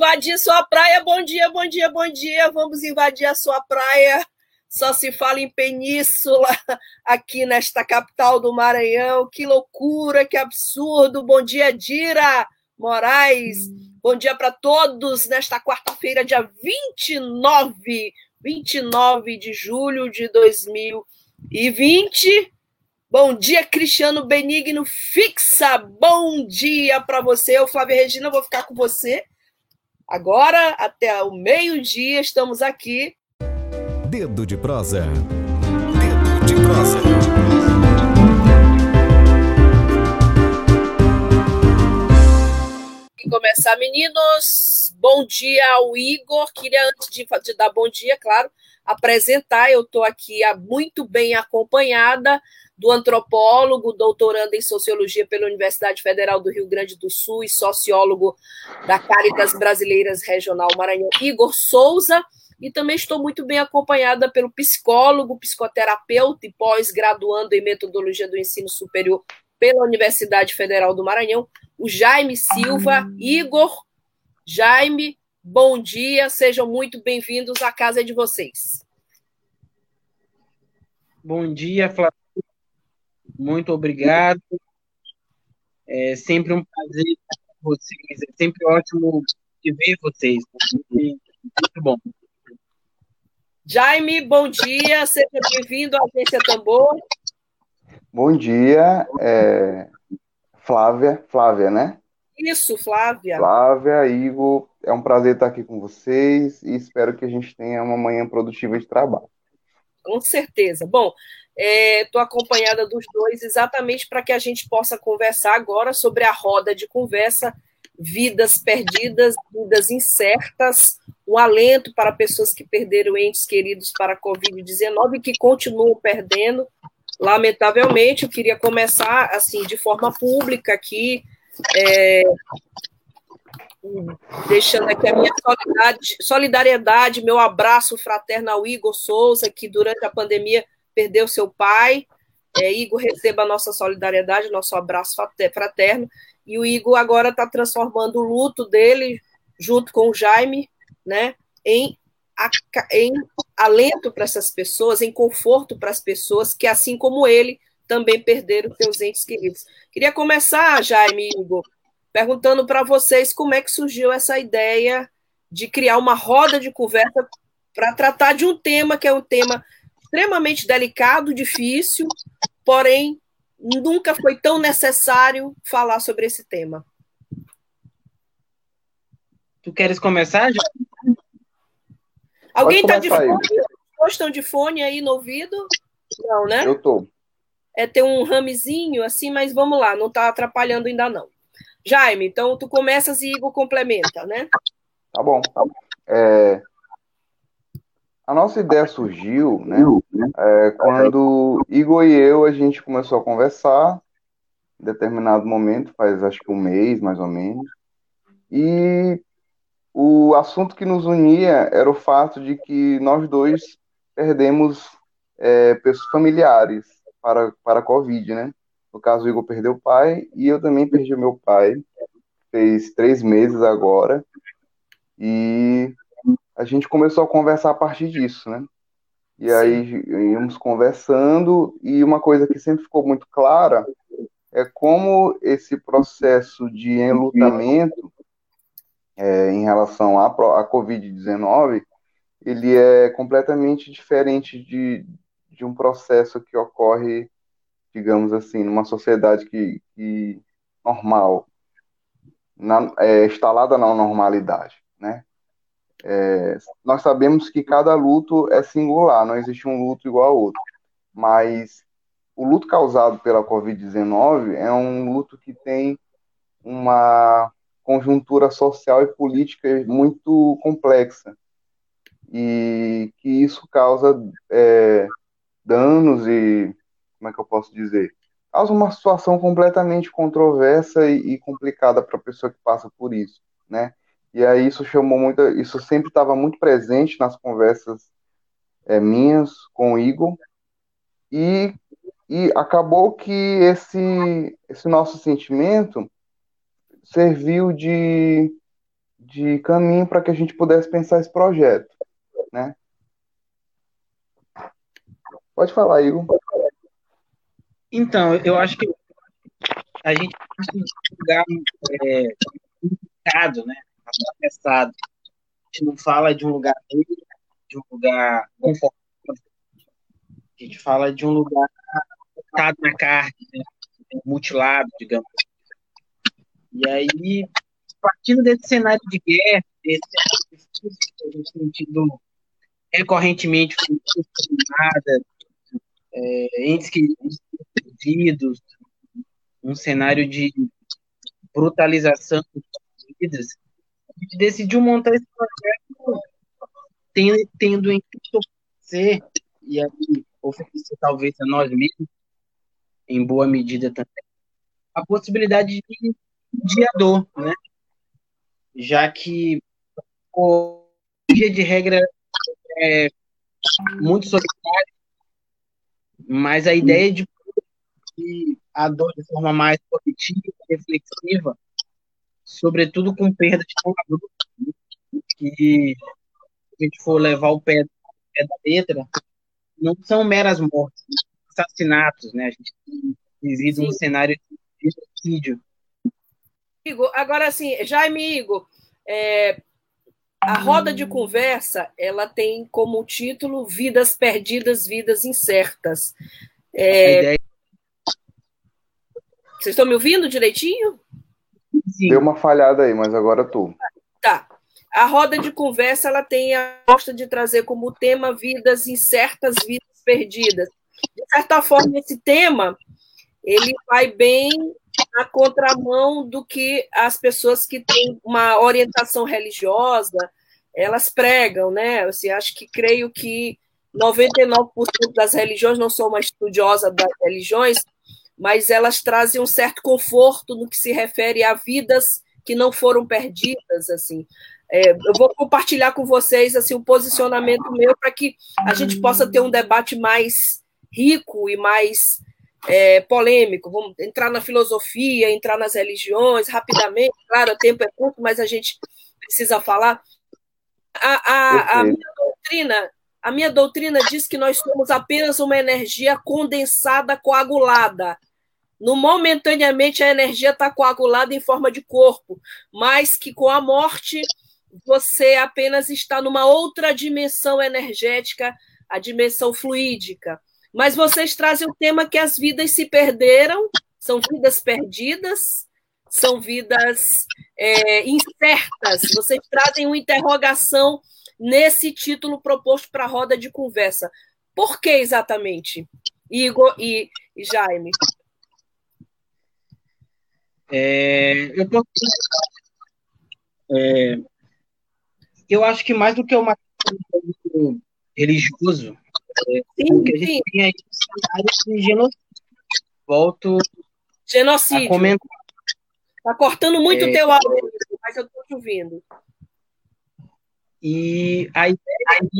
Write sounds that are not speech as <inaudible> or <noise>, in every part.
Invadir sua praia. Bom dia, bom dia, bom dia. Vamos invadir a sua praia. Só se fala em península aqui nesta capital do Maranhão. Que loucura, que absurdo. Bom dia, Dira Moraes. Bom dia para todos nesta quarta-feira, dia 29, 29 de julho de 2020. Bom dia, Cristiano Benigno Fixa. Bom dia para você. Eu, Flávia Regina, vou ficar com você Agora, até o meio-dia, estamos aqui. Dedo de prosa. Dedo de prosa. E começar, meninos. Bom dia ao Igor. Queria, antes de, de dar bom dia, claro, apresentar. Eu estou aqui muito bem acompanhada do antropólogo, doutorando em sociologia pela Universidade Federal do Rio Grande do Sul e sociólogo da Caritas Brasileiras Regional Maranhão, Igor Souza. E também estou muito bem acompanhada pelo psicólogo, psicoterapeuta e pós-graduando em metodologia do ensino superior pela Universidade Federal do Maranhão, o Jaime Silva. Igor, Jaime, bom dia, sejam muito bem-vindos à casa de vocês. Bom dia, Flávio. Muito obrigado. É sempre um prazer estar com vocês. É sempre ótimo de ver vocês. Muito bom. Jaime, bom dia. Seja bem-vindo à Agência Tambor. Bom dia, é... Flávia. Flávia, né? Isso, Flávia. Flávia, Igor, é um prazer estar aqui com vocês e espero que a gente tenha uma manhã produtiva de trabalho. Com certeza. Bom, Estou é, acompanhada dos dois exatamente para que a gente possa conversar agora sobre a roda de conversa Vidas Perdidas, Vidas Incertas, um alento para pessoas que perderam entes queridos para a Covid-19 e que continuam perdendo. Lamentavelmente, eu queria começar assim de forma pública aqui, é, deixando aqui a minha solidariedade, meu abraço fraterno ao Igor Souza, que durante a pandemia perdeu seu pai. É, Igor, receba a nossa solidariedade, nosso abraço fraterno. E o Igor agora está transformando o luto dele, junto com o Jaime, né, em, em alento para essas pessoas, em conforto para as pessoas que, assim como ele, também perderam seus entes queridos. Queria começar, Jaime e Igor, perguntando para vocês como é que surgiu essa ideia de criar uma roda de conversa para tratar de um tema que é um tema extremamente delicado, difícil, porém nunca foi tão necessário falar sobre esse tema. Tu queres começar? Já? Alguém está de fone? Todos estão de fone aí no ouvido? Não, né? Eu tô. É ter um ramezinho assim, mas vamos lá, não está atrapalhando ainda não. Jaime, então tu começas e Igor complementa, né? Tá bom. É, a nossa ideia surgiu, né, é, quando Igor e eu, a gente começou a conversar, em determinado momento, faz acho que um mês, mais ou menos, e o assunto que nos unia era o fato de que nós dois perdemos é, pessoas familiares para, para a Covid, né? No caso, o Igor perdeu o pai e eu também perdi o meu pai. Fez três meses agora. E a gente começou a conversar a partir disso, né? E Sim. aí íamos conversando, e uma coisa que sempre ficou muito clara é como esse processo de enlutamento é, em relação à, à Covid-19, ele é completamente diferente de, de um processo que ocorre digamos assim, numa sociedade que, que normal, na, é, instalada na normalidade, né? É, nós sabemos que cada luto é singular, não existe um luto igual ao outro, mas o luto causado pela Covid-19 é um luto que tem uma conjuntura social e política muito complexa. E que isso causa é, danos e como é que eu posso dizer? Causa uma situação completamente controversa e, e complicada para a pessoa que passa por isso, né? E aí isso chamou muita, isso sempre estava muito presente nas conversas é, minhas com o Igor e, e acabou que esse esse nosso sentimento serviu de, de caminho para que a gente pudesse pensar esse projeto, né? Pode falar, Igor. Então, eu acho que a gente tem um lugar é, complicado, né? Atravessado. A gente não fala de um lugar de um lugar confortável. A gente fala de um lugar cortado na carne, né? mutilado, digamos. E aí, partindo desse cenário de guerra, desse cenário que a gente tem tido recorrentemente nada, é, entes que perdidos, um cenário de brutalização das vidas, gente decidiu montar esse projeto tendo, em oferecer, e aí oferecer talvez a nós mesmos, em boa medida também, a possibilidade de mediador, né? Já que o dia de regra é muito solitário, mas a ideia de a dor de forma mais positiva, reflexiva, sobretudo com perda de jogador, que se a gente for levar o pé, pé da letra, não são meras mortes, assassinatos, né? A gente vive um cenário de suicídio Igor, agora assim, Jaime Igor, é, a roda de conversa ela tem como título Vidas Perdidas, Vidas Incertas. É... Vocês estão me ouvindo direitinho? Sim. Deu uma falhada aí, mas agora tu. Tá. A roda de conversa ela tem a gosta de trazer como tema vidas incertas, vidas perdidas. De certa forma, esse tema ele vai bem na contramão do que as pessoas que têm uma orientação religiosa elas pregam, né? Assim, acho que creio que 99% das religiões não sou uma estudiosa das religiões, mas elas trazem um certo conforto no que se refere a vidas que não foram perdidas, assim. É, eu vou compartilhar com vocês assim o posicionamento meu para que a gente possa ter um debate mais rico e mais é, polêmico, vamos entrar na filosofia, entrar nas religiões rapidamente, claro, o tempo é curto, mas a gente precisa falar. A, a, a, minha doutrina, a minha doutrina diz que nós somos apenas uma energia condensada, coagulada. No momentaneamente a energia está coagulada em forma de corpo, mas que com a morte você apenas está numa outra dimensão energética, a dimensão fluídica. Mas vocês trazem o tema que as vidas se perderam, são vidas perdidas, são vidas é, incertas. Vocês trazem uma interrogação nesse título proposto para a roda de conversa. Por que exatamente, Igor e, e Jaime? É, eu, tô, é, eu acho que mais do que uma religioso, Sim, o que a gente sim. tem aí de genocídio. Volto genocídio. a comentar. Tá cortando muito o é, teu áudio, mas eu tô te ouvindo. E a ideia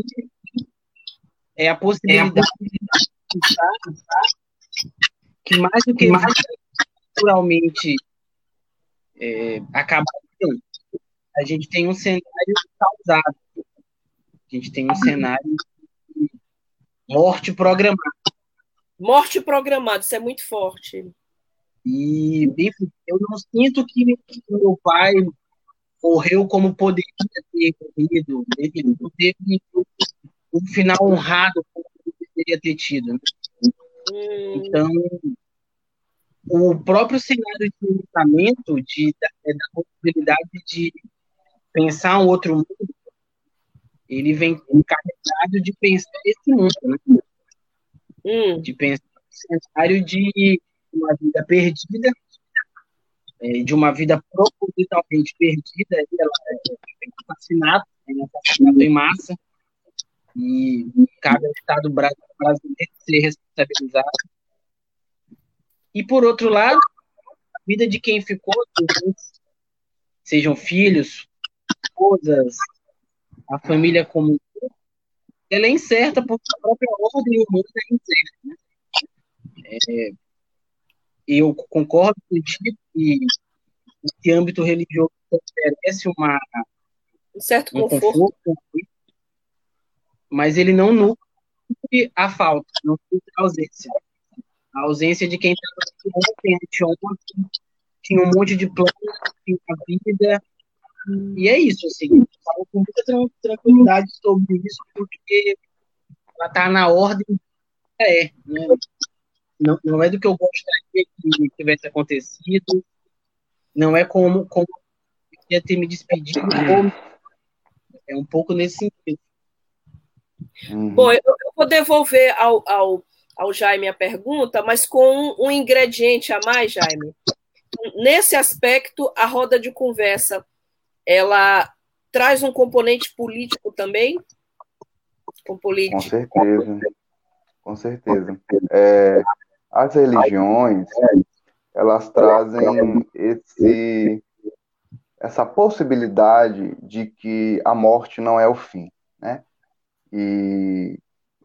é a possibilidade é de pensar que mais do que mais naturalmente é, acabar a gente tem um cenário causado. A gente tem um cenário Morte programada. Morte programada, isso é muito forte. E, enfim, eu não sinto que, que meu pai morreu como poderia ter morrido. Ele não teve um final honrado como ele deveria ter tido. Né? Hum. Então, o próprio cenário de pensamento, de, da, é, da possibilidade de pensar um outro mundo, ele vem encarregado de pensar esse mundo, né? Hum. De pensar o cenário de uma vida perdida, é, de uma vida propositalmente perdida, ela é é um assassinato em massa, e cabe ao Estado brasileiro ser responsabilizado. E, por outro lado, a vida de quem ficou, sejam filhos, esposas, a família como ela é incerta porque a própria ordem humana é incerta. Né? É, eu concordo contigo que esse âmbito religioso oferece uma, um certo um conforto, conforto, mas ele não nutre a falta, não nutre a ausência. A ausência de quem estava ontem, anteontem, tinha um monte de planos, tinha a vida, e é isso, assim, eu falo com muita tranquilidade sobre isso, porque ela está na ordem, é, né? não, não é do que eu gostaria que tivesse acontecido, não é como, como eu ia ter me despedido, é um pouco nesse sentido. Uhum. Bom, eu, eu, vou devolver ao, ao, ao Jaime a pergunta, mas com um, ingrediente a mais, Jaime. Nesse aspecto, a roda de conversa, ela traz um componente político também? Com, político. com certeza. Com certeza. É, as religiões, elas trazem esse, essa possibilidade de que a morte não é o fim, né? E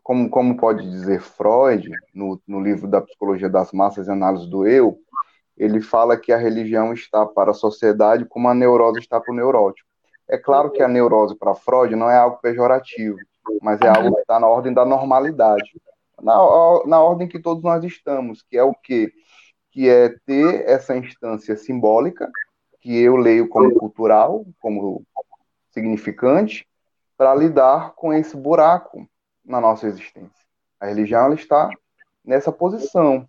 como, como pode dizer Freud, no, no livro da Psicologia das Massas e Análise do Eu, ele fala que a religião está para a sociedade como a neurose está para o neurótico. É claro que a neurose para Freud não é algo pejorativo, mas é algo que está na ordem da normalidade, na, na ordem que todos nós estamos, que é o quê? Que é ter essa instância simbólica, que eu leio como cultural, como significante, para lidar com esse buraco na nossa existência. A religião ela está nessa posição.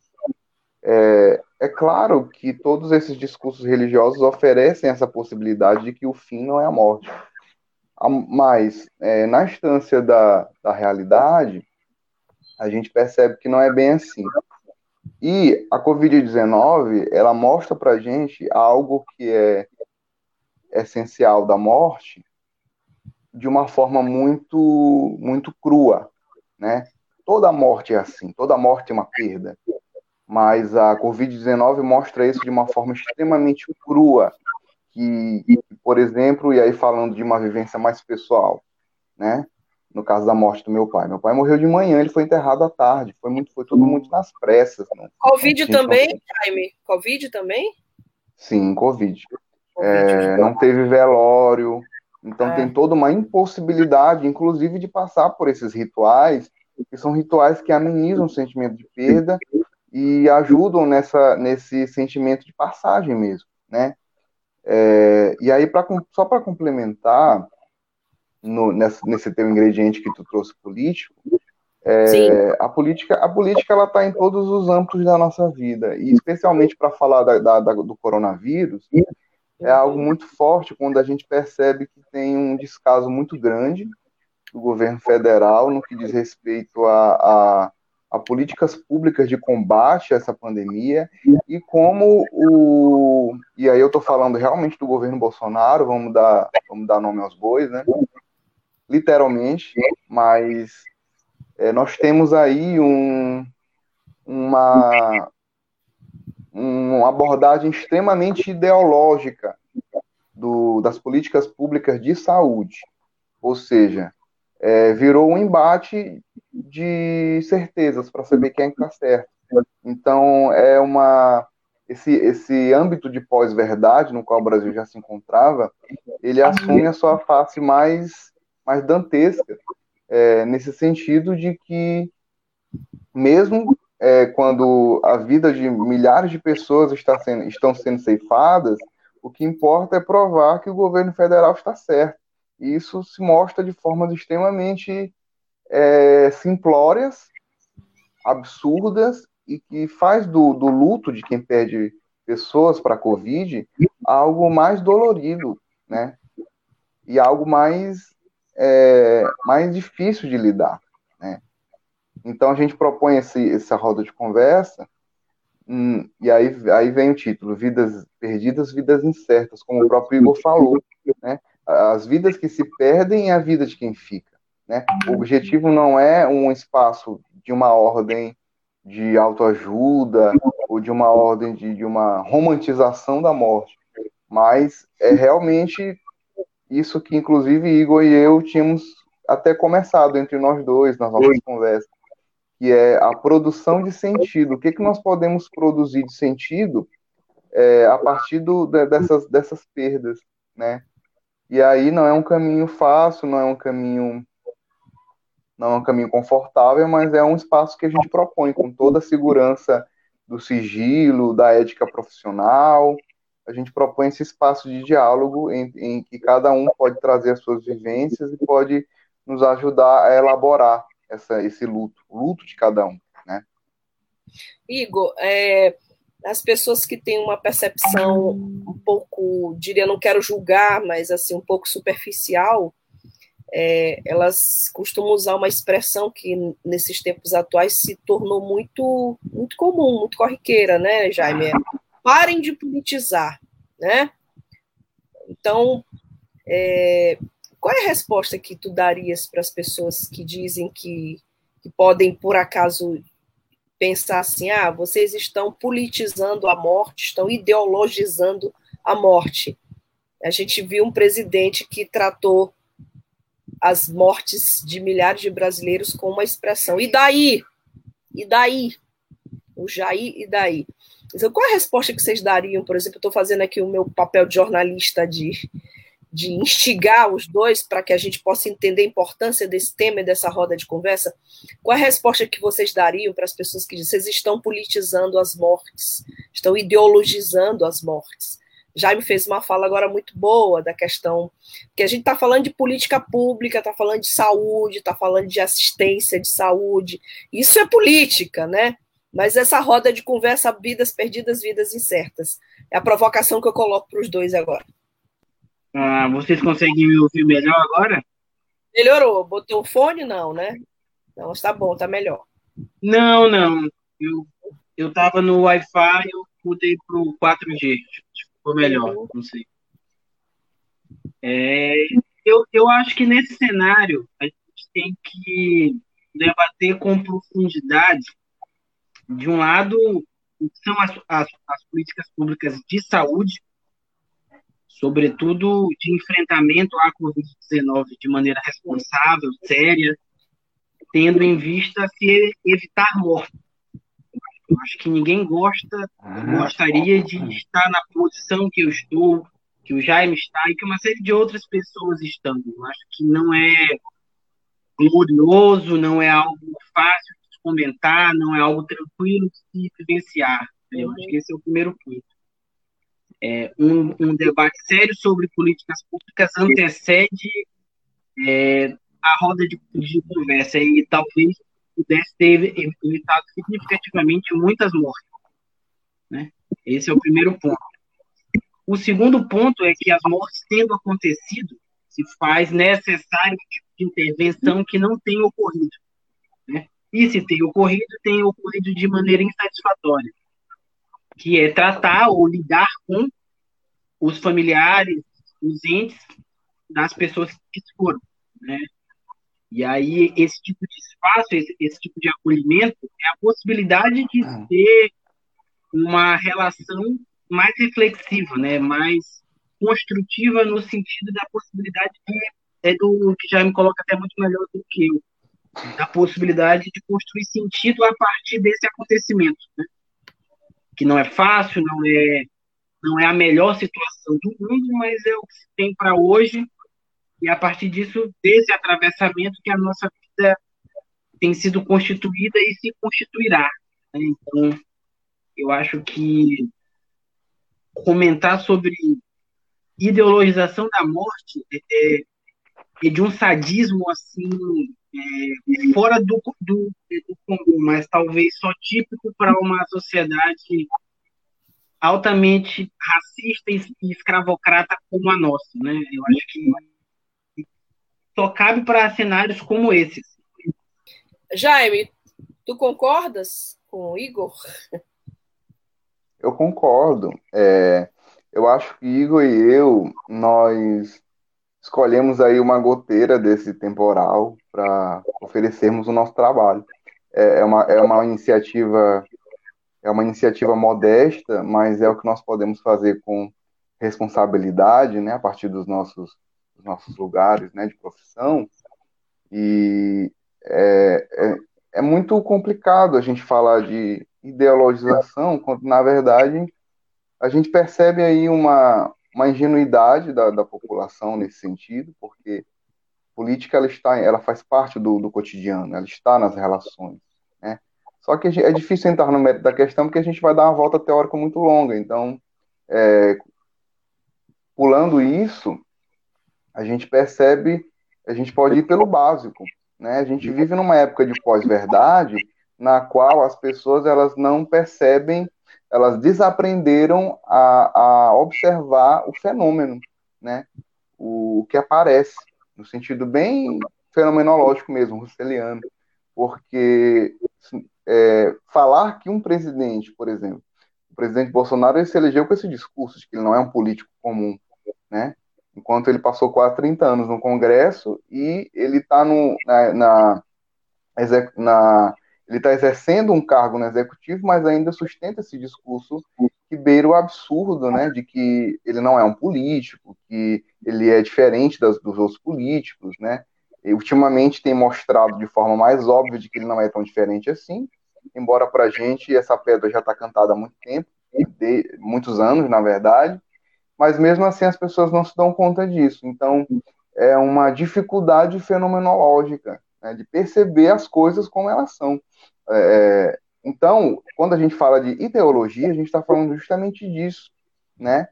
É, é claro que todos esses discursos religiosos oferecem essa possibilidade de que o fim não é a morte. Mas, é, na instância da, da realidade, a gente percebe que não é bem assim. E a Covid-19, ela mostra para gente algo que é essencial da morte, de uma forma muito muito crua, né? Toda morte é assim, toda morte é uma perda, mas a Covid-19 mostra isso de uma forma extremamente crua, que, por exemplo, e aí falando de uma vivência mais pessoal, né? No caso da morte do meu pai, meu pai morreu de manhã, ele foi enterrado à tarde, foi muito, foi tudo muito nas pressas. Né? Covid também, não... Jaime? Covid também? Sim, Covid. COVID é, não teve velório, então é. tem toda uma impossibilidade, inclusive, de passar por esses rituais, que são rituais que amenizam o sentimento de perda e ajudam nessa, nesse sentimento de passagem mesmo, né? É, e aí, pra, só para complementar, no, nesse, nesse teu ingrediente que tu trouxe político, é, a política, a política ela está em todos os âmbitos da nossa vida, e especialmente para falar da, da, da, do coronavírus, é algo muito forte quando a gente percebe que tem um descaso muito grande do governo federal no que diz respeito a, a, a políticas públicas de combate a essa pandemia e como o e aí eu estou falando realmente do governo Bolsonaro, vamos dar vamos dar nome aos bois, né? Literalmente, mas é, nós temos aí um, uma uma abordagem extremamente ideológica do, das políticas públicas de saúde. Ou seja, é, virou um embate de certezas para saber quem é está certo. Então, é uma. Esse, esse âmbito de pós-verdade no qual o Brasil já se encontrava, ele assume a sua face mais, mais dantesca, é, nesse sentido de que, mesmo é, quando a vida de milhares de pessoas está sendo, estão sendo ceifadas, o que importa é provar que o governo federal está certo. E isso se mostra de formas extremamente é, simplórias, absurdas e que faz do, do luto de quem perde pessoas para a Covid algo mais dolorido, né? E algo mais, é, mais difícil de lidar? Então a gente propõe esse, essa roda de conversa hum, e aí, aí vem o título, Vidas Perdidas, Vidas Incertas, como o próprio Igor falou, né? As vidas que se perdem é a vida de quem fica, né? O objetivo não é um espaço de uma ordem de autoajuda ou de uma ordem de, de uma romantização da morte, mas é realmente isso que, inclusive, Igor e eu tínhamos até começado entre nós dois nas nossas conversas, que é a produção de sentido. O que, que nós podemos produzir de sentido é, a partir do, dessas, dessas perdas, né? E aí não é um caminho fácil, não é um caminho não é um caminho confortável, mas é um espaço que a gente propõe com toda a segurança do sigilo, da ética profissional. A gente propõe esse espaço de diálogo em, em que cada um pode trazer as suas vivências e pode nos ajudar a elaborar essa, esse luto, o luto de cada um, né? Igor, é, as pessoas que têm uma percepção um pouco, diria, não quero julgar, mas assim um pouco superficial é, elas costumam usar uma expressão que nesses tempos atuais se tornou muito muito comum, muito corriqueira, né, Jaime? Parem de politizar, né? Então, é, qual é a resposta que tu darias para as pessoas que dizem que, que podem, por acaso, pensar assim: ah, vocês estão politizando a morte, estão ideologizando a morte? A gente viu um presidente que tratou as mortes de milhares de brasileiros com uma expressão. E daí? E daí? O Jair, e daí? Então, qual é a resposta que vocês dariam? Por exemplo, estou fazendo aqui o meu papel de jornalista de, de instigar os dois para que a gente possa entender a importância desse tema e dessa roda de conversa. Qual é a resposta que vocês dariam para as pessoas que dizem vocês estão politizando as mortes, estão ideologizando as mortes? Jaime fez uma fala agora muito boa da questão que a gente está falando de política pública, está falando de saúde, está falando de assistência de saúde. Isso é política, né? Mas essa roda de conversa, vidas perdidas, vidas incertas. É a provocação que eu coloco para os dois agora. Ah, vocês conseguem me ouvir melhor agora? Melhorou. Botou o fone? Não, né? Não, está bom, está melhor. Não, não. Eu, eu tava no Wi-Fi, eu mudei para o 4G ficou melhor, não sei. É, eu, eu acho que nesse cenário a gente tem que debater com profundidade, de um lado, são as, as, as políticas públicas de saúde, sobretudo de enfrentamento à Covid-19 de maneira responsável, séria, tendo em vista se evitar morte. Eu acho que ninguém gosta, ah, gostaria de estar na posição que eu estou, que o Jaime está e que uma série de outras pessoas estão. Eu acho que não é glorioso, não é algo fácil de comentar, não é algo tranquilo de se vivenciar. Eu acho que esse é o primeiro ponto. É, um, um, debate sério sobre políticas públicas antecede é, a roda de, de conversa e talvez pudesse ter evitado significativamente muitas mortes. Né? Esse é o primeiro ponto. O segundo ponto é que as mortes tendo acontecido, se faz necessário de intervenção que não tem ocorrido. Né? E se tem ocorrido, tem ocorrido de maneira insatisfatória, que é tratar ou lidar com os familiares, os entes das pessoas que foram. Né? E aí, esse tipo de espaço, esse, esse tipo de acolhimento, é a possibilidade de ah. ter uma relação mais reflexiva, né? mais construtiva no sentido da possibilidade de, é do que já me coloca até muito melhor do que eu, da possibilidade de construir sentido a partir desse acontecimento, né? Que não é fácil, não é não é a melhor situação do mundo, mas é o que se tem para hoje e a partir disso, desse atravessamento, que a nossa vida tem sido constituída e se constituirá. Né? Então, eu acho que comentar sobre ideologização da morte é, é de um sadismo assim é, fora do, do, do comum, mas talvez só típico para uma sociedade altamente racista e escravocrata como a nossa, né? Eu acho que só cabe para cenários como esses. Jaime, tu concordas com o Igor? Eu concordo. É, eu acho que Igor e eu, nós escolhemos aí uma goteira desse temporal para oferecermos o nosso trabalho. É, é, uma, é uma iniciativa é uma iniciativa modesta, mas é o que nós podemos fazer com responsabilidade, né, a partir dos nossos, dos nossos lugares, né, de profissão. E é, é, é muito complicado a gente falar de ideologização, quando na verdade a gente percebe aí uma, uma ingenuidade da, da população nesse sentido, porque política ela está, ela faz parte do, do cotidiano, ela está nas relações, né? Só que é difícil entrar no mérito da questão porque a gente vai dar uma volta teórica muito longa. Então, é, pulando isso, a gente percebe, a gente pode ir pelo básico, né? A gente vive numa época de pós-verdade na qual as pessoas elas não percebem, elas desaprenderam a, a observar o fenômeno, né? O, o que aparece, no sentido bem fenomenológico mesmo, russeliano, porque é, falar que um presidente, por exemplo, o presidente Bolsonaro ele se elegeu com esse discurso de que ele não é um político comum, né? Enquanto ele passou quase 30 anos no Congresso e ele está na, na, na ele está exercendo um cargo no executivo, mas ainda sustenta esse discurso que beira o absurdo, né, de que ele não é um político, que ele é diferente das, dos outros políticos, né, e ultimamente tem mostrado de forma mais óbvia de que ele não é tão diferente assim, embora para a gente essa pedra já está cantada há muito tempo, de, muitos anos, na verdade, mas mesmo assim as pessoas não se dão conta disso. Então, é uma dificuldade fenomenológica né, de perceber as coisas como elas são. É, então, quando a gente fala de ideologia, a gente está falando justamente disso, né?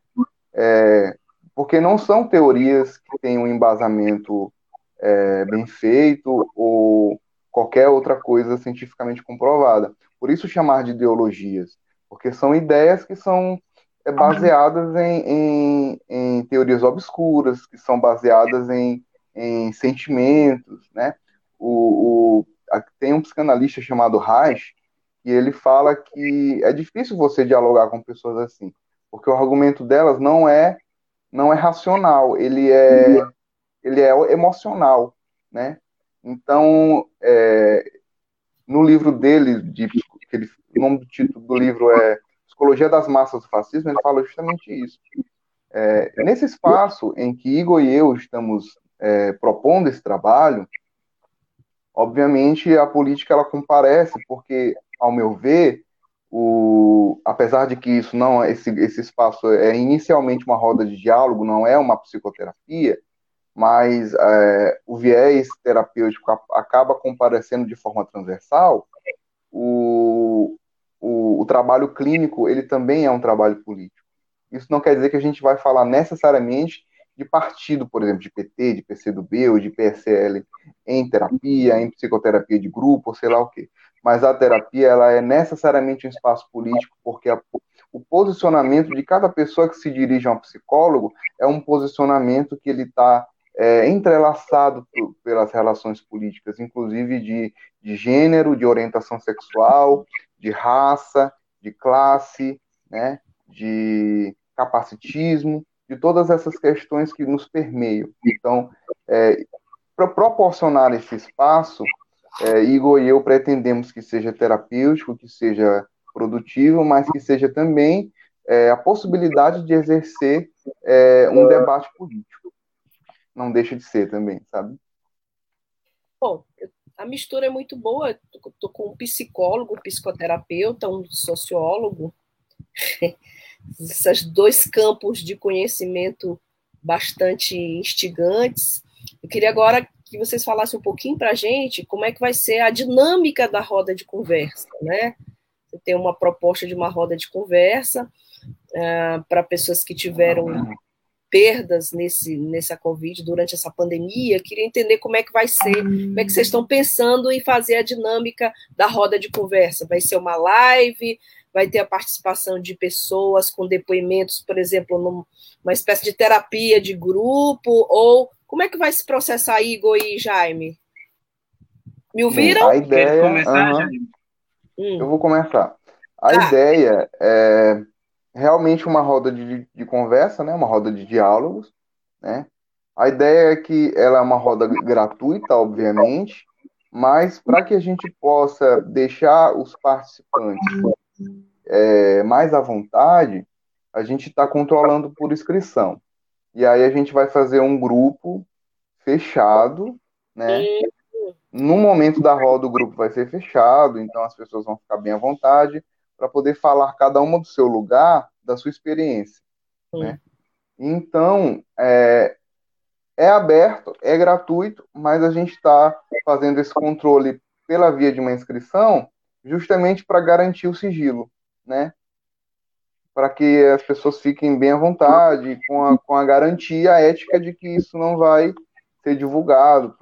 É, porque não são teorias que têm um embasamento é, bem feito ou qualquer outra coisa cientificamente comprovada. Por isso chamar de ideologias, porque são ideias que são é, baseadas em, em, em, teorias obscuras, que são baseadas em, em sentimentos, né? O, o, tem um psicanalista chamado Reich, e ele fala que é difícil você dialogar com pessoas assim, porque o argumento delas não é não é racional, ele é ele é emocional, né? Então, é, no livro dele, de, ele, o nome do título do livro é Psicologia das Massas do Fascismo, ele fala justamente isso. É, nesse espaço em que Igor e eu estamos é, propondo esse trabalho, obviamente a política ela comparece, porque, ao meu ver, o, apesar de que isso não esse, esse espaço é inicialmente uma roda de diálogo, não é uma psicoterapia, mas é, o viés terapêutico acaba comparecendo de forma transversal, o, o, o, trabalho clínico ele também é um trabalho político. Isso não quer dizer que a gente vai falar necessariamente de partido, por exemplo, de PT, de PCdoB ou de PSL em terapia, em psicoterapia de grupo, sei lá o quê. Mas a terapia ela é necessariamente um espaço político porque a, o posicionamento de cada pessoa que se dirige a um psicólogo é um posicionamento que ele está é, entrelaçado pelas relações políticas, inclusive de, de gênero, de orientação sexual, de raça, de classe, né, de capacitismo, de todas essas questões que nos permeiam. Então, é, para proporcionar esse espaço, é, Igor e eu pretendemos que seja terapêutico, que seja produtivo, mas que seja também é, a possibilidade de exercer é, um debate político não deixa de ser também, sabe? Bom, a mistura é muito boa. Estou com um psicólogo, um psicoterapeuta, um sociólogo. Esses dois campos de conhecimento bastante instigantes. Eu queria agora que vocês falassem um pouquinho para a gente como é que vai ser a dinâmica da roda de conversa, né? Você tem uma proposta de uma roda de conversa uh, para pessoas que tiveram perdas nesse, nessa Covid durante essa pandemia. Queria entender como é que vai ser, como é que vocês estão pensando em fazer a dinâmica da roda de conversa. Vai ser uma live? Vai ter a participação de pessoas com depoimentos, por exemplo, numa espécie de terapia de grupo? Ou como é que vai se processar, Igor e Jaime? Me ouviram? A ideia. Começar, uh -huh. hum. Eu vou começar. A tá. ideia é realmente uma roda de, de conversa, né? Uma roda de diálogos, né? A ideia é que ela é uma roda gratuita, obviamente, mas para que a gente possa deixar os participantes é, mais à vontade, a gente está controlando por inscrição. E aí a gente vai fazer um grupo fechado, né? No momento da roda, o grupo vai ser fechado, então as pessoas vão ficar bem à vontade para poder falar cada uma do seu lugar, da sua experiência. Né? Então, é, é aberto, é gratuito, mas a gente está fazendo esse controle pela via de uma inscrição justamente para garantir o sigilo, né? Para que as pessoas fiquem bem à vontade, com a, com a garantia ética de que isso não vai ser divulgado,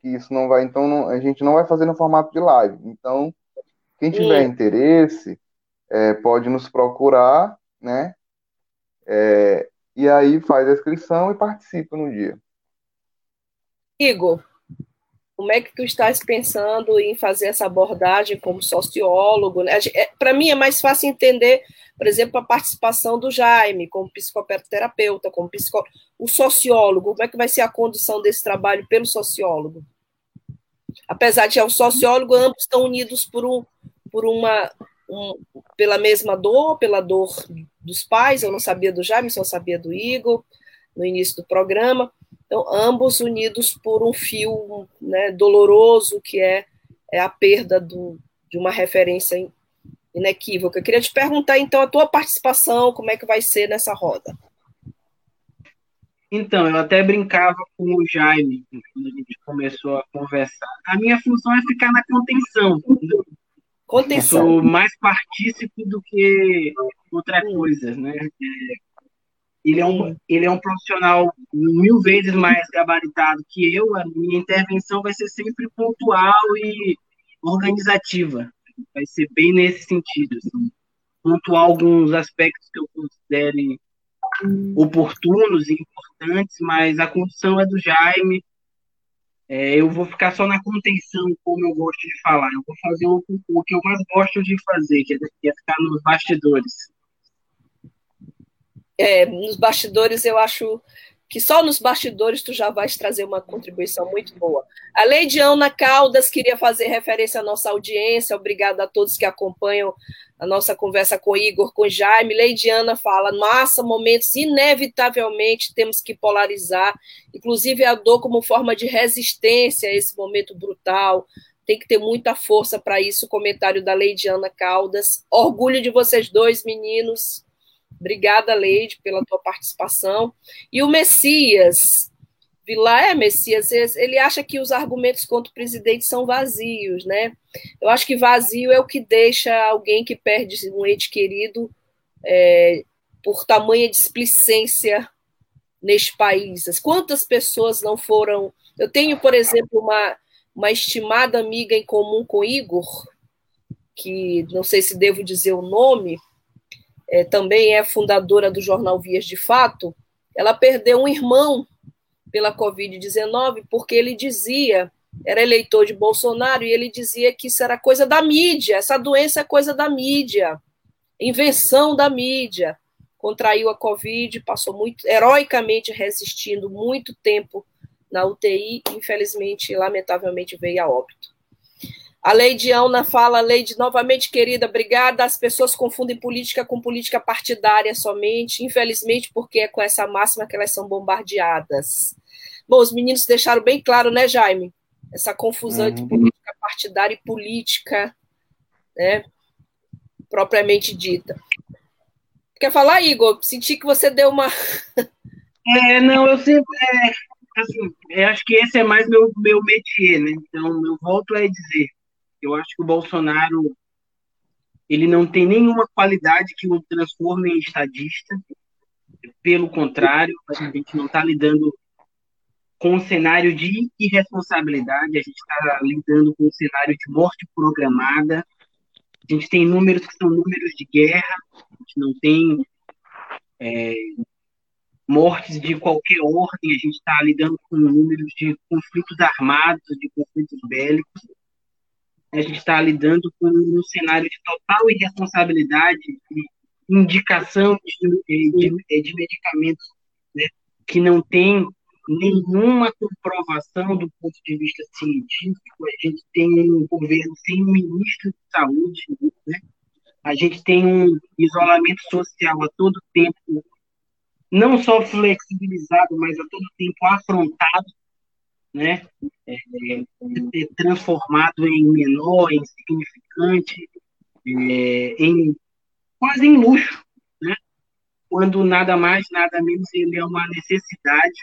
que isso não vai, então não, a gente não vai fazer no formato de live. Então, quem tiver Sim. interesse, é, pode nos procurar, né? É, e aí faz a inscrição e participa no dia. Igor, como é que tu estás pensando em fazer essa abordagem como sociólogo? Né? É, Para mim é mais fácil entender, por exemplo, a participação do Jaime como psicoterapeuta, como psico... o sociólogo. Como é que vai ser a condução desse trabalho pelo sociólogo? Apesar de ser um sociólogo, ambos estão unidos por, um, por uma um, pela mesma dor, pela dor dos pais, eu não sabia do Jaime, só sabia do Igor, no início do programa. Então, ambos unidos por um fio né, doloroso, que é, é a perda do, de uma referência inequívoca. Eu queria te perguntar, então, a tua participação, como é que vai ser nessa roda? Então, eu até brincava com o Jaime quando a gente começou a conversar. A minha função é ficar na contenção. Contenção. Sou mais partícipe do que outra hum. coisa, né? Ele é, um, ele é um profissional mil vezes mais gabaritado que eu. A minha intervenção vai ser sempre pontual e organizativa. Vai ser bem nesse sentido. Assim. Pontuar alguns aspectos que eu considere oportunos e importantes, mas a condução é do Jaime é, eu vou ficar só na contenção, como eu gosto de falar. Eu vou fazer o, o que eu mais gosto de fazer, que é, que é ficar nos bastidores. É, nos bastidores eu acho que só nos bastidores tu já vais trazer uma contribuição muito boa. A Lady Ana Caldas queria fazer referência à nossa audiência, obrigada a todos que acompanham a nossa conversa com Igor, com Jaime. Lady Ana fala, massa, momentos, inevitavelmente temos que polarizar, inclusive a dor como forma de resistência a esse momento brutal, tem que ter muita força para isso, comentário da Lady Ana Caldas. Orgulho de vocês dois, meninos, Obrigada, Leide, pela tua participação. E o Messias, Vilar é Messias, ele acha que os argumentos contra o presidente são vazios, né? Eu acho que vazio é o que deixa alguém que perde um ente querido é, por tamanha displicência neste país. Quantas pessoas não foram. Eu tenho, por exemplo, uma, uma estimada amiga em comum com Igor, que não sei se devo dizer o nome, é, também é fundadora do jornal Vias de Fato, ela perdeu um irmão pela Covid-19 porque ele dizia, era eleitor de Bolsonaro, e ele dizia que isso era coisa da mídia, essa doença é coisa da mídia, invenção da mídia. Contraiu a Covid, passou muito heroicamente resistindo muito tempo na UTI, infelizmente, lamentavelmente, veio a óbito. A Leide Ana fala, Leide, novamente, querida, obrigada. As pessoas confundem política com política partidária somente, infelizmente, porque é com essa máxima que elas são bombardeadas. Bom, os meninos deixaram bem claro, né, Jaime? Essa confusão uhum. entre política partidária e política, né, propriamente dita. Quer falar, Igor? Senti que você deu uma. <laughs> é, não, eu sempre. É, assim, eu acho que esse é mais meu, meu métier, né? Então, eu volto a dizer eu acho que o Bolsonaro ele não tem nenhuma qualidade que o transforme em estadista. pelo contrário, a gente não está lidando com um cenário de irresponsabilidade, a gente está lidando com um cenário de morte programada, a gente tem números que são números de guerra, a gente não tem é, mortes de qualquer ordem, a gente está lidando com números de conflitos armados, de conflitos bélicos, a gente está lidando com um cenário de total irresponsabilidade, de indicação de, de, de medicamentos né, que não tem nenhuma comprovação do ponto de vista científico. A gente tem um governo sem ministro de saúde, né? a gente tem um isolamento social a todo tempo, não só flexibilizado, mas a todo tempo afrontado, né? É, é, transformado em menor, em significante, é, em quase em luxo, né? quando nada mais, nada menos ele é uma necessidade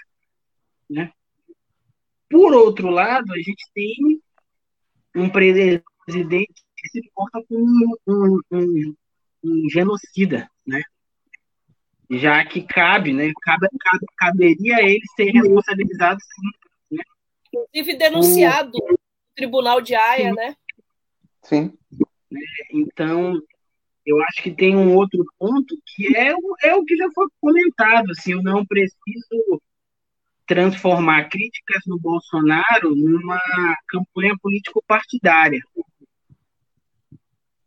né? Por outro lado, a gente tem um presidente que se porta como um, um, um, genocida, né? já que cabe, né? Cabe, cabe, caberia ele ser responsabilizado sim? Inclusive denunciado no Tribunal de Haia, né? Sim. Então, eu acho que tem um outro ponto que é, é o que já foi comentado, assim, eu não preciso transformar críticas no Bolsonaro numa campanha político-partidária.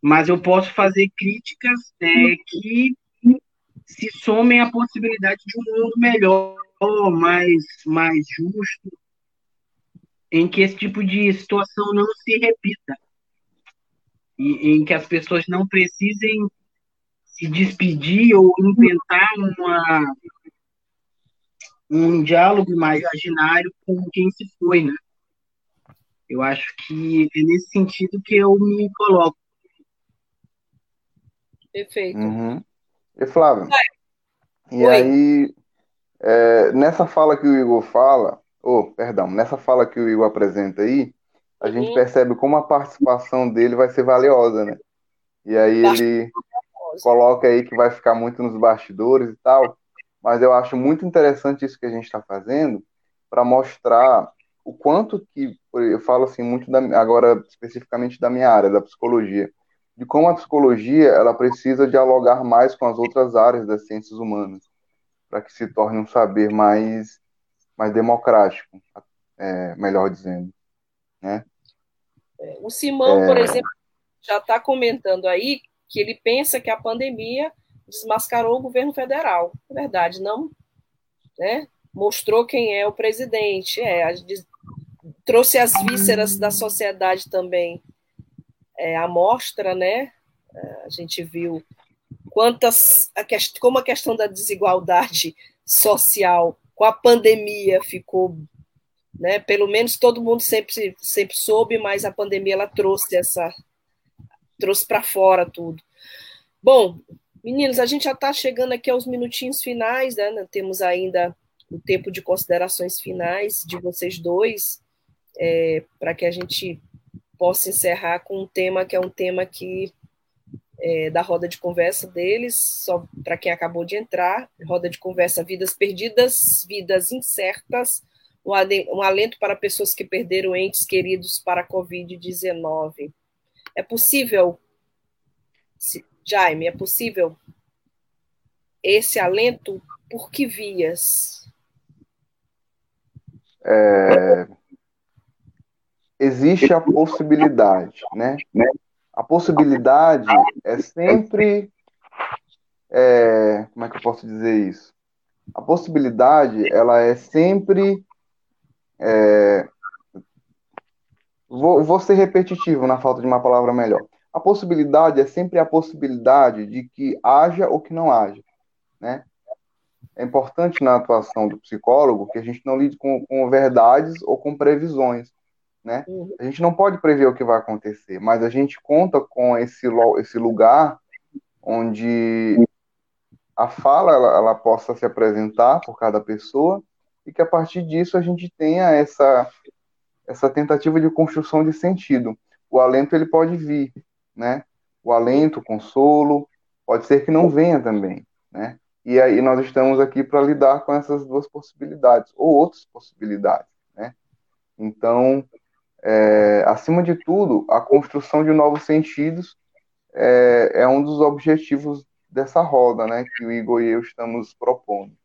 Mas eu posso fazer críticas é, que se somem à possibilidade de um mundo melhor, mais, mais justo, em que esse tipo de situação não se repita. E, em que as pessoas não precisem se despedir ou inventar uma, um diálogo imaginário com quem se foi, né? Eu acho que é nesse sentido que eu me coloco. Perfeito. Uhum. E Flávio, e Oi. aí, é, nessa fala que o Igor fala, oh, perdão, nessa fala que o Igor apresenta aí, a uhum. gente percebe como a participação dele vai ser valiosa, né? E aí ele coloca aí que vai ficar muito nos bastidores e tal mas eu acho muito interessante isso que a gente está fazendo para mostrar o quanto que eu falo assim muito da, agora especificamente da minha área da psicologia de como a psicologia ela precisa dialogar mais com as outras áreas das ciências humanas para que se torne um saber mais mais democrático é, melhor dizendo né é, o Simão é... por exemplo já está comentando aí que ele pensa que a pandemia desmascarou o governo federal. É verdade, não né? mostrou quem é o presidente, é, trouxe as vísceras da sociedade também é, à mostra, né? É, a gente viu quantas a como a questão da desigualdade <laughs> social com a pandemia ficou, né? Pelo menos todo mundo sempre sempre soube, mas a pandemia ela trouxe essa trouxe para fora tudo. Bom, Meninos, a gente já está chegando aqui aos minutinhos finais, né? Temos ainda o tempo de considerações finais de vocês dois, é, para que a gente possa encerrar com um tema que é um tema que é, da roda de conversa deles, só para quem acabou de entrar, roda de conversa Vidas Perdidas, Vidas Incertas, um alento para pessoas que perderam entes queridos para a Covid-19. É possível Jaime, é possível esse alento por que vias? É... Existe a possibilidade, né? A possibilidade é sempre. É... Como é que eu posso dizer isso? A possibilidade, ela é sempre. É... Vou, vou ser repetitivo na falta de uma palavra melhor a possibilidade é sempre a possibilidade de que haja ou que não haja, né? É importante na atuação do psicólogo que a gente não lide com, com verdades ou com previsões, né? Uhum. A gente não pode prever o que vai acontecer, mas a gente conta com esse, esse lugar onde a fala ela, ela possa se apresentar por cada pessoa e que a partir disso a gente tenha essa essa tentativa de construção de sentido. O alento ele pode vir, né? O alento, o consolo, pode ser que não venha também, né? E aí nós estamos aqui para lidar com essas duas possibilidades, ou outras possibilidades, né? Então, é, acima de tudo, a construção de novos sentidos é, é, um dos objetivos dessa roda, né, que o Igor e eu estamos propondo.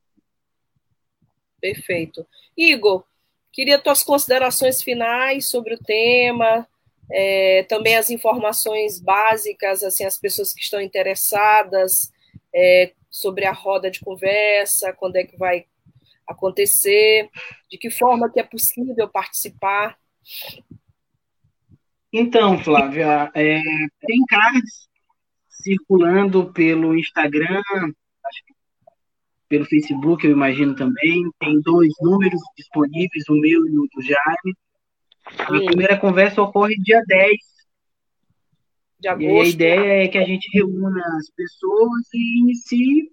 Perfeito. Igor, queria tuas considerações finais sobre o tema, é, também as informações básicas, assim, as pessoas que estão interessadas é, sobre a roda de conversa, quando é que vai acontecer, de que forma que é possível participar. Então, Flávia, é, tem cards circulando pelo Instagram, pelo Facebook, eu imagino também. Tem dois números disponíveis, o meu e o do Jaime. A primeira conversa ocorre dia 10 de agosto. E a ideia é que a gente reúna as pessoas e inicie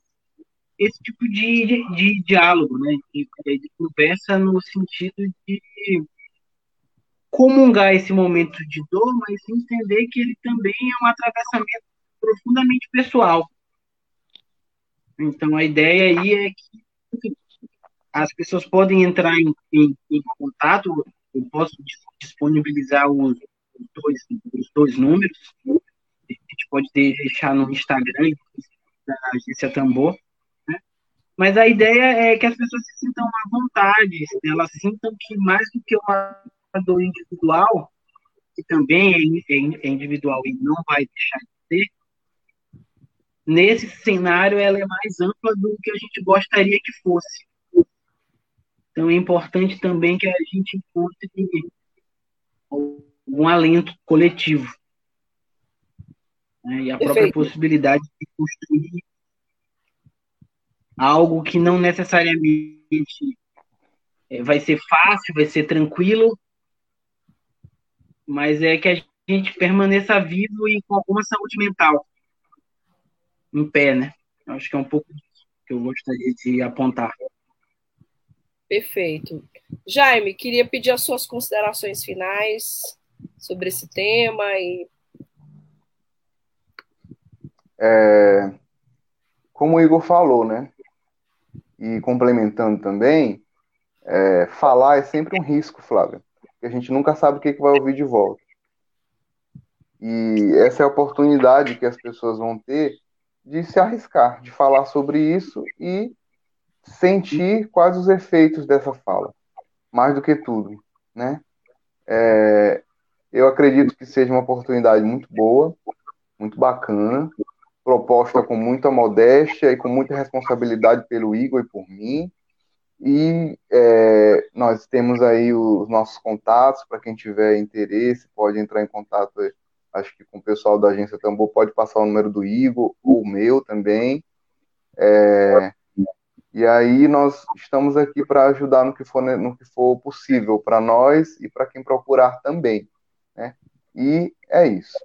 esse tipo de, de, de diálogo, né? De, de, conversa no sentido de comungar esse momento de dor, mas entender que ele também é um atravessamento profundamente pessoal. Então, a ideia aí é que as pessoas podem entrar em, em, em contato, eu posso disponibilizar os, os, dois, os dois números, a gente pode deixar no Instagram da agência Tambor, né? mas a ideia é que as pessoas se sintam à vontade, elas sintam que mais do que uma dor individual, que também é, é, é individual e não vai deixar de ter, nesse cenário ela é mais ampla do que a gente gostaria que fosse. Então é importante também que a gente encontre um alento coletivo. Né? E a Perfeito. própria possibilidade de construir algo que não necessariamente é, vai ser fácil, vai ser tranquilo, mas é que a gente permaneça vivo e com alguma saúde mental em pé, né? Acho que é um pouco disso que eu gostaria de apontar. Perfeito. Jaime, queria pedir as suas considerações finais sobre esse tema e é, como o Igor falou, né? E complementando também, é, falar é sempre um risco, Flávio, porque a gente nunca sabe o que, que vai ouvir de volta. E essa é a oportunidade que as pessoas vão ter de se arriscar, de falar sobre isso e sentir quais os efeitos dessa fala, mais do que tudo, né? É, eu acredito que seja uma oportunidade muito boa, muito bacana, proposta com muita modéstia e com muita responsabilidade pelo Igor e por mim. E é, nós temos aí os nossos contatos, para quem tiver interesse, pode entrar em contato acho que com o pessoal da agência Tambor pode passar o número do Igor, ou o meu também. É, e aí nós estamos aqui para ajudar no que for, no que for possível para nós e para quem procurar também. Né? E é isso.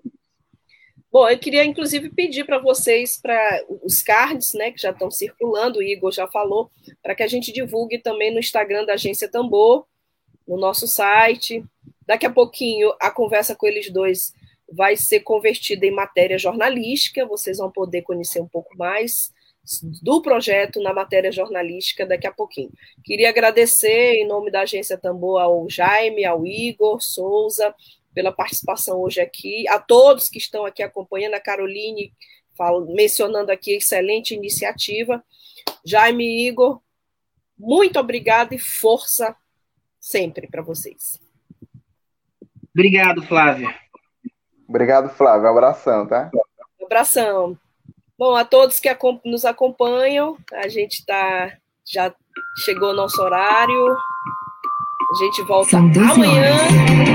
Bom, eu queria inclusive pedir para vocês, para os cards, né, que já estão circulando, o Igor já falou, para que a gente divulgue também no Instagram da Agência Tambor, no nosso site. Daqui a pouquinho a conversa com eles dois vai ser convertida em matéria jornalística, vocês vão poder conhecer um pouco mais do projeto na matéria jornalística daqui a pouquinho. Queria agradecer, em nome da Agência Tambor, ao Jaime, ao Igor Souza, pela participação hoje aqui, a todos que estão aqui acompanhando, a Caroline falo, mencionando aqui excelente iniciativa. Jaime e Igor, muito obrigado e força sempre para vocês. Obrigado, Flávia. Obrigado, Flávio. Um abração, tá? Abração. Bom, a todos que nos acompanham, a gente está já chegou o nosso horário. A gente volta amanhã.